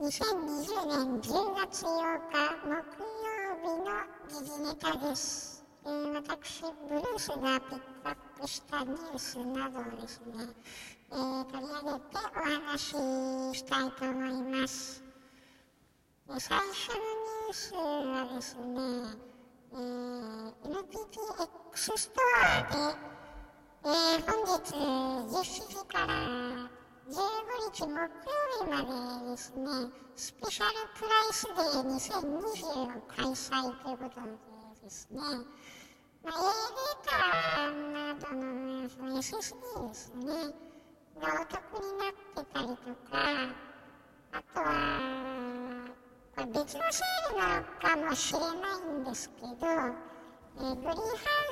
2020年10月8日木曜日の時事ネタです、えー私ブルースがピックアップしたニュースなどをですね、えー取り上げてお話ししたいと思います。最初のニュースはですね、えー NTTX ストアでえー本日17時から15日木曜日までですね、スペシャルプライスデー2020を開催ということでですね、まあ、A データなどのその SSD ですね、がお得になってたりとか、あとは、これ別のセールなのかもしれないんですけど、えーグリーンハ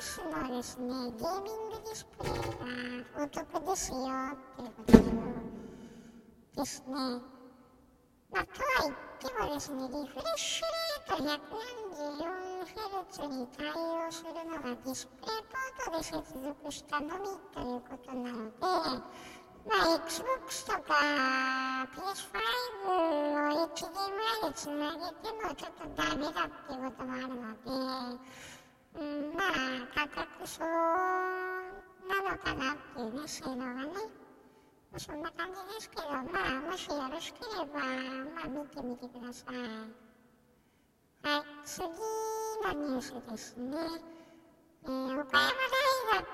ウスのですね、ゲーミングディスプレイがお得ですよっていうことですね。まあ、とは言ってもですね、リフレッシュレート 144Hz に対応するのがディスプレイポートで接続したのみということなので、まあ、Xbox とか PS5 を HDMI でつなげてもちょっとダメだっていうこともあるので、うん、まあ、価格そうなのかなっていうね、性能がね。そんな感じですけど、まあ、もしよろしければ、まあ、見てみてください。はい、次のニュースですね。えー岡山大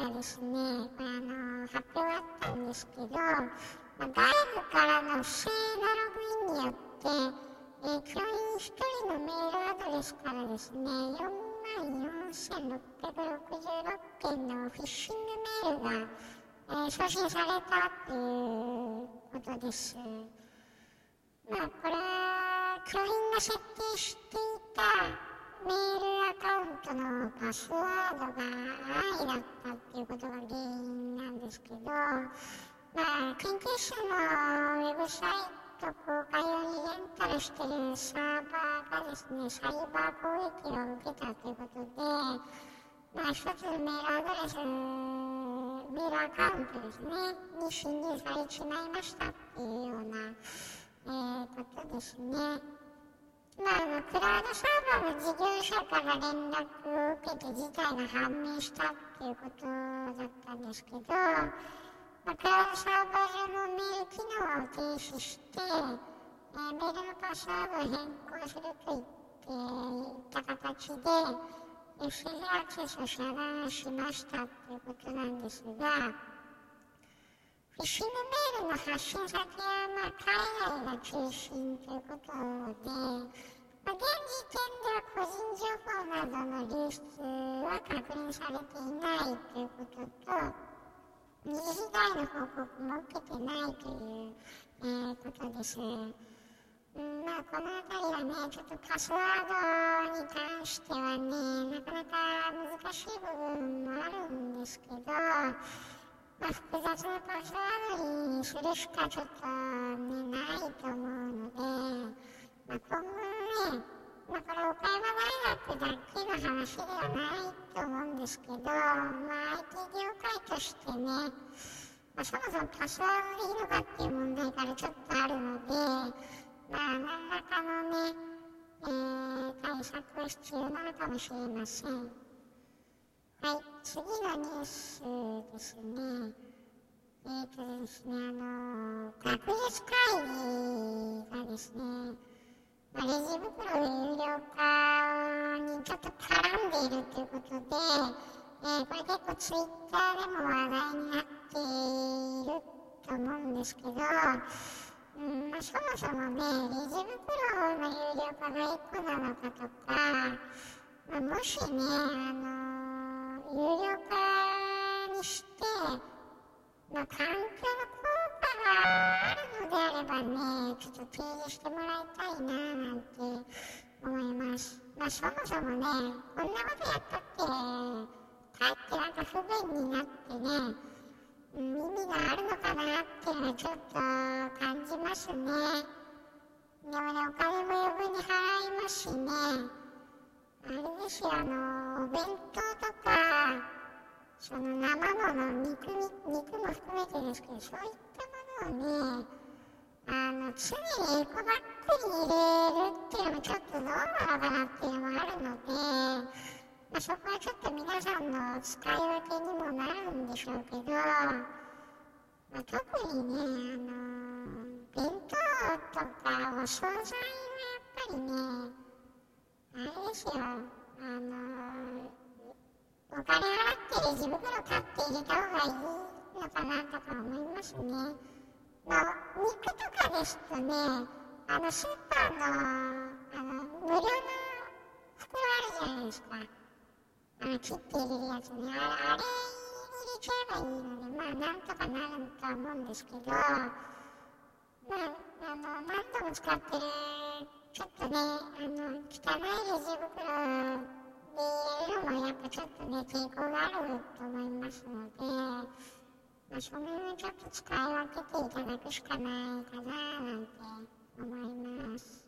学がですね、これあの発表があったんですけど、まあ、外部からの不正なログインによって、えー教員1人のメールアドレスからですね、4万4666件のフィッシングメールが、えー送信されたっていうことです。まあ、これは教員が設定していたメールアカウントのパスワードが愛だったっていうことが原因なんですけど、まあ、研究室のウェブサイトと公開用にレンタルしているサーバーがですね、サイバー攻撃を受けたということで、まあ、一つメールアドレス、メールアカウントですね、に侵入されてしまいましたっていうような、えーことですね。まあ、あのクラウドサーバーの事業者から連絡を受けて事態が判明したっていうことだったんですけど、ま、クラウドサーバー上のメール機能を停止して、えーメールのパスワードを変更すると言っていった形で、FCG アクセスを遮断しましたということなんですが、フィッシングメールの発信先は、まあ、海外が中心ということで、まあ、現時点では個人情報などの流出は確認されていないということと、二次被害の報告も受けてないという、えーことです。うんまあ、この辺りはね、ちょっとパスワードに関してはね、なかなか難しい部分もあるんですけど、まあ、複雑なパスワードにするしかちょっとね、ないと思うので、まあ、今後ね、まあ、これ岡山大学だけの話ではないと思うんですけど、まあ、IT 業界としてね、まあ、そもそもパスワードでいいのかっていう問題からちょっとあるので、まあ、何らかのね、えー対策が必要なのかもしれません。はい、次のニュースですね。えーとですね、あの学術会議がですね、ま、レジ袋の有料化にちょっと絡んでいるということで、えーこれ結構ツイッターでも話題になっていると思うんですけど、うんまあ、そもそもね、レジ袋の有料化が1個なのかとか、まあ、もしね、あの有料化にして、まあ、環境の効あるのであればね、ちょっと提示してもらいたいななんて思います。まあ、そもそもね、こんなことやったって、かってなんか不便になってね、うん意味があるのかなっていうのはちょっと感じますね。でもね、お金も余分に払いますしね、あれですよ、あの、お弁当とか、その生もの、肉肉も含めてですけど、そういったもをね、あの、常にエコバッグに入れるっていうのもちょっとどうなのかなっていうのもあるので、まあ、そこはちょっと皆さんの使い分けにもなるんでしょうけど、まあ、特にね、あの弁当とかお惣菜はやっぱりね、あれですよ、あのお金払ってレジ袋買って入れた方がいいのかなとか思いますね。まあ、肉とかですとね、あのスーパーのあの無料の袋あるじゃないですか。あの切って入れるやつね。あれ、あれ入れちゃえばいいので、まあなんとかなるとは思うんですけど、まあ、あの、何度も使ってる、ちょっとね、あの、汚いレジ袋で入れるのもやっぱちょっとね、抵抗があると思いますので、まあ、その辺はちょっと使い分けていただくしかないかななんて思います。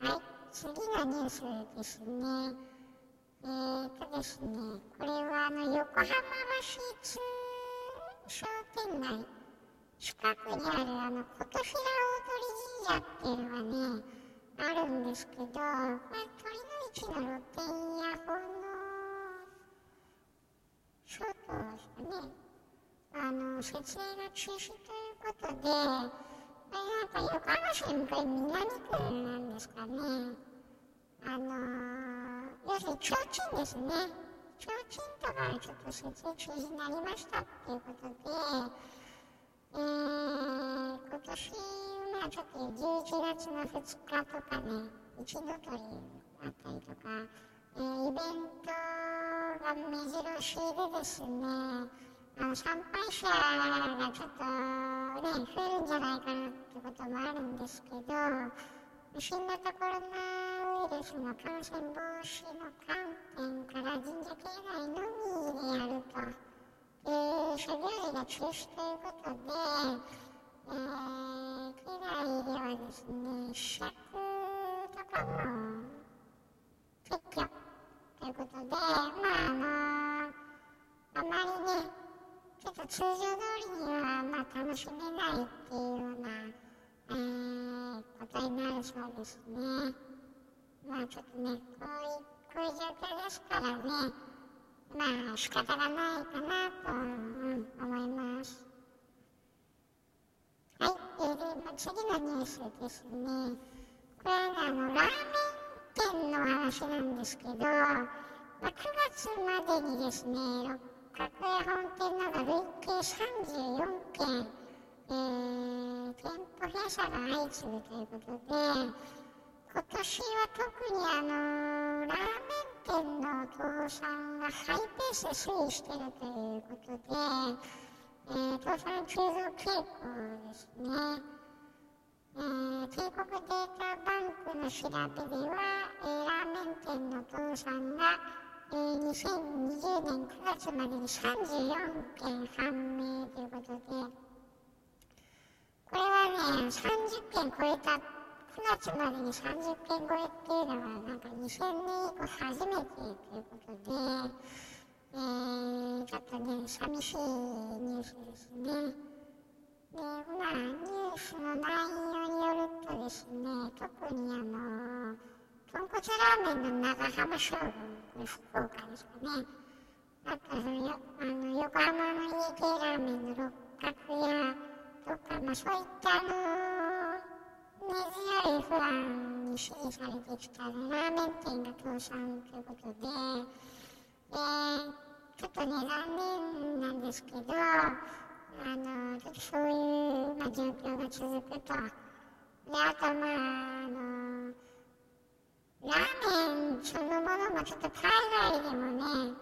はい、次のニュースですね。えーとですね、これはあの横浜橋通商店街近くにあるあの琴平大鳥神社っていうのがね、あるんですけど、これ鳥の市の露店屋本のショートですかね。あの設営が中止ということで、やっぱ横浜市向かい南区なんですかね。あの要するに提灯ですね。提灯とかちょっと設営中止になりましたっていうことで、えー、今年、まあちょっと11月の2日とかね、一度とりあったりとか、えー、イベントが目白押しでですね、あの参拝者がちょっとね、増えるんじゃないかなってこともあるんですけど、新型コロナウイルスの感染防止の観点から神社境内のみでやると、で、諸行事が中止ということで、えー、境内ではですね、尺とかもと通常通りにはまあ楽しめないっていうような、えー、ことになるそうですね。まあちょっとね、こういう、こういう状況ですからね、まあ仕方がないかなと、うん、思います。はい、えー、で、まあ、次のニュースですね。これはあの、ラーメン店の話なんですけど、まあ、9月までにですね、各営本店など累計34件、えー、店舗閉鎖が相次ぐということで、今年は特にあのラーメン店の倒産がハイペースで推移しているということで、えー、倒産急増傾向ですね。えー、帝国データバンクの調べでは、えー、ラーメン店の倒産がえー、2020年9月までに34件判明ということで、これはね、30件超えた、9月までに30件超えっていうのは、なんか2000年以降初めてということで、えー、ちょっとね、寂しいニュースですね。で、まあ、ニュースの内容によるとですね、特にあの豚骨ラーメンの長浜商福岡ですかね。あとそのよあの横浜の家系ラーメンの六角屋とか、まあ、そういったあの根強いファンに支持されてきたラーメン店が倒産ということで、で、ちょっとね、残念なんですけど、あの、ちょっとそういう、まあ、状況が続くと。で、あと、まあ、あの、ラーメンもちょっと海外でもね、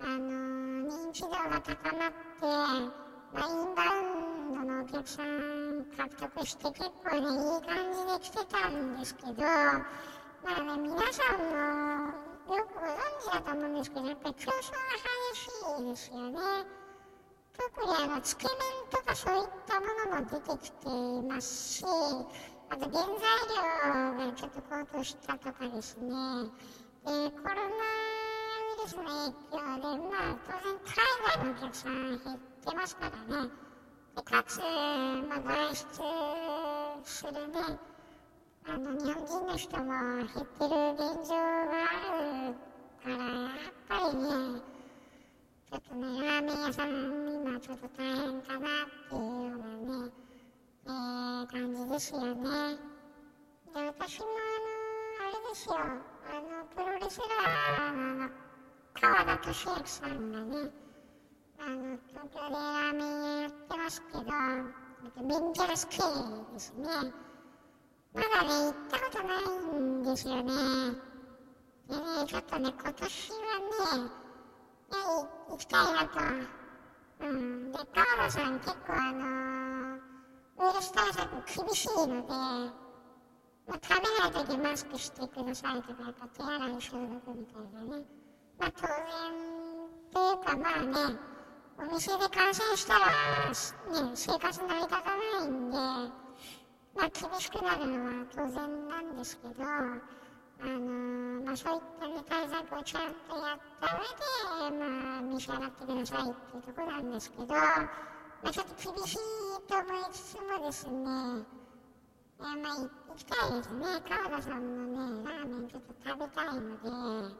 あの、認知度が高まって、まあ、インバウンドのお客さん獲得して結構ね、いい感じで来てたんですけど、まあね、皆さんもよくご存知だと思うんですけど、やっぱり競争が激しいですよね。特にあの、つけ麺とかそういったものも出てきていますし、あと原材料がちょっと高騰したとかですね、でコロナウイルスの影響で、まあ、当然海外のお客さん減ってますからね、でかつ、まあ、外出するねあの日本人の人も減ってる現状があるからやっぱりねちょっとねラーメン屋さん今ちょっと大変かなっていうようなね、えー、感じですよね。で私もあのあれですよ。のプロレスラーの川田俊明さんがねあの東京でラーメン屋やってますけどベンジャラス系ですね。まだね行ったことないんですよね。でねちょっとね今年はね行きたいなとうんで川田さん結構あのウイルス対策厳しいのでまあ、食べない時マスクしてくださいとか、やっぱ手洗い消毒みたいなね。まあ当然というかまあね、お店で感染したら、ね、生活成り立たないんで、まあ厳しくなるのは当然なんですけど、あのー、まあそういったね、対策をちゃんとやった上で、まあ召し上がってくださいっていうところなんですけど、まあちょっと厳しいと思いつつもですね、いやまあ行きたいですね。川田さんのね、ラーメンちょっと食べたいので、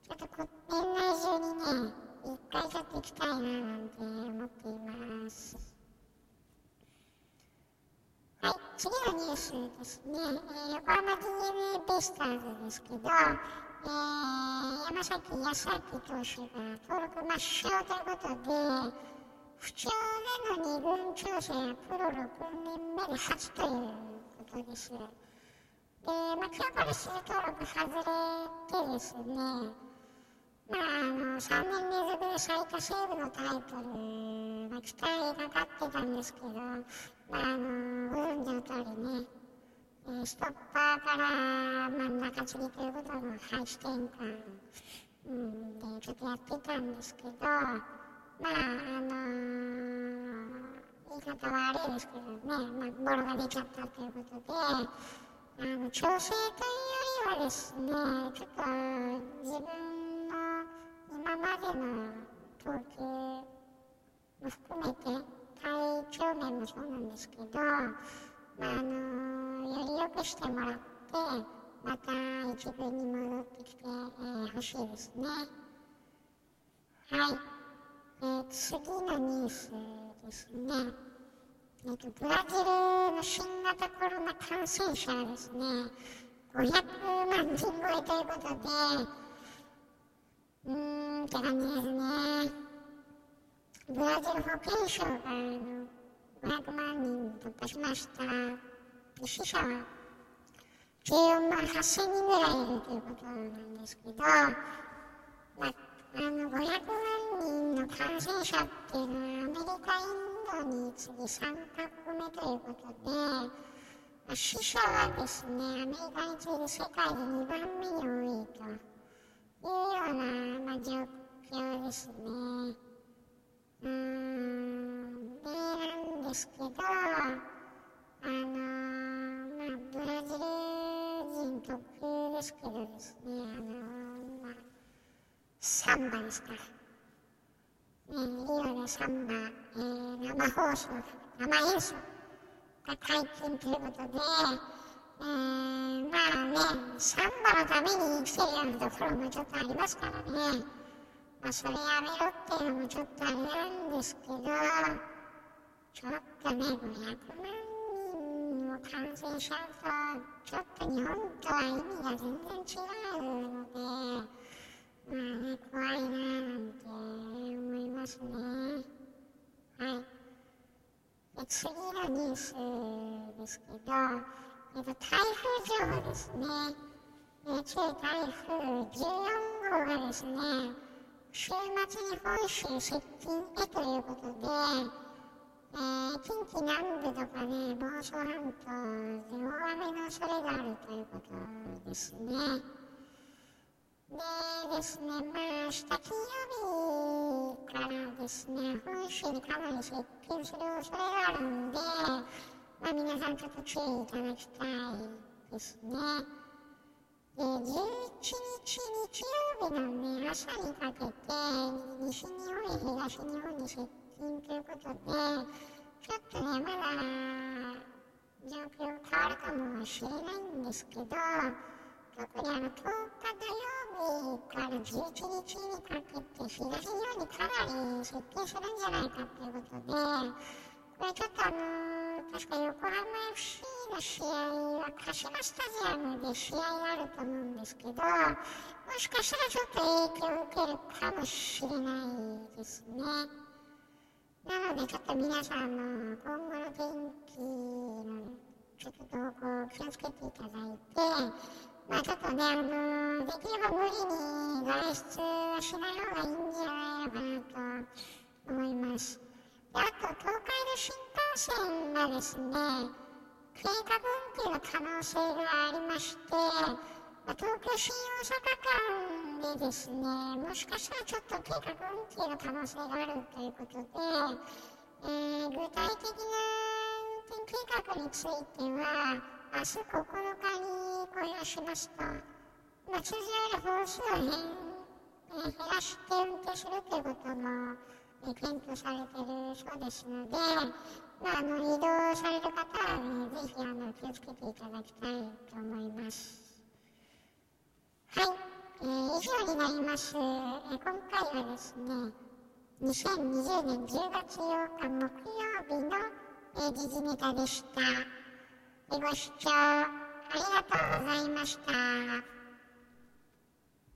ちょっとこ年内中にね、一回ちょっと行きたいななんて思っています。はい、次のニュースですね。えー、横浜 DNA ベイスターズですけど、えー、山崎康明投手が登録抹消ということで、不調での二軍調整やプロ6年目で初ということです。で、まあ、今日からス登録外れてですね、まあ、あの3年連続で最多セーブのタイトル、まあ、期待がかってたんですけど、まあ、あのご存知の通りね、え、ストッパーから真ん中継ぎということの配置転換、うん、でちょっとやってたんですけど、まああのー、言い方は悪いですけどね、まあ、ボロが出ちゃったということで、あの調整というよりはですね、ちょっと自分の今までの投球も含めて体調面もそうなんですけど、まあ、あのより良くしてもらってまた一軍に戻ってきてほ、えー、しいですね。はい、えー、次のニュースですね。えーと、ブラジルの新型コロナ感染者はですね、500万人超えということで、うーんって感じですね。ブラジル保健省があの500万人突破しました。死者は14万8000人ぐらいいるということなんですけど、まあ、あの500万人の感染者っていうのはアメリカ、インドに次3カ国目ということで、まあ、死者はですね、アメリカに次いで世界で2番目に多いと。いうような、まあ、状況ですね。うん、で、なんですけど、あの、まあ、ブラジル人特有ですけどですね、あの、まあ、サンバですか。ね、リオでサンバ、えー、生放送、生演奏が解禁ということで、えー、まあね、サンバのために生きてるようなところもちょっとありますからね。まあ、それやめろっていうのもちょっとあれなんですけど、ちょっとね、500万人も感染しちゃうと、ちょっと日本とは意味が全然違うので、まあね、怖いななんてますね。はい。で次のニュースですけど、えっと、台風情報ですね。えー、中台風14号がですね、週末に本州接近へということで、えー、近畿南部とかね、房総半島で大雨の恐れがあるということですね。でですね、まあ、明日金曜日からですね、本州にかなり接近する恐れがあるんで、まあ、皆さんちょっと注意いただきたいですね。で、11日日曜日のね、朝にかけて、西日本、東日本に接近ということで、ちょっとね、まだ状況変わるかもしれないんですけど、特にあの10日土曜日から11日にかけて東日本にかなり接近するんじゃないかということで、これちょっとあの確か横浜 FC の試合は鹿島スタジアムで試合があると思うんですけど、もしかしたらちょっと影響を受けるかもしれないですね。なのでちょっと皆さんの今後の天気のちょっと動向を気をつけていただいて、まあちょっとね、あのできれば無理に外出はしない方がいいんじゃないのかなと思います。であと、東海道新幹線がですね、計画運休の可能性がありまして、まあ、東京新大阪間でですね、もしかしたらちょっと計画運休の可能性があるということで、えー、具体的な運転計画については、明日9日に公表しますと、まあ、通常より本数を減,、減らして運転するということも、えー、検討されているそうですので、まあ、あの移動される方は、ね、ぜひあの気をつけていただきたいと思います。はい、えー、以上になります。えー、今回はですね、2020年10月8日木曜日の、えー、時事ネタでした。ご視聴ありがとうございました。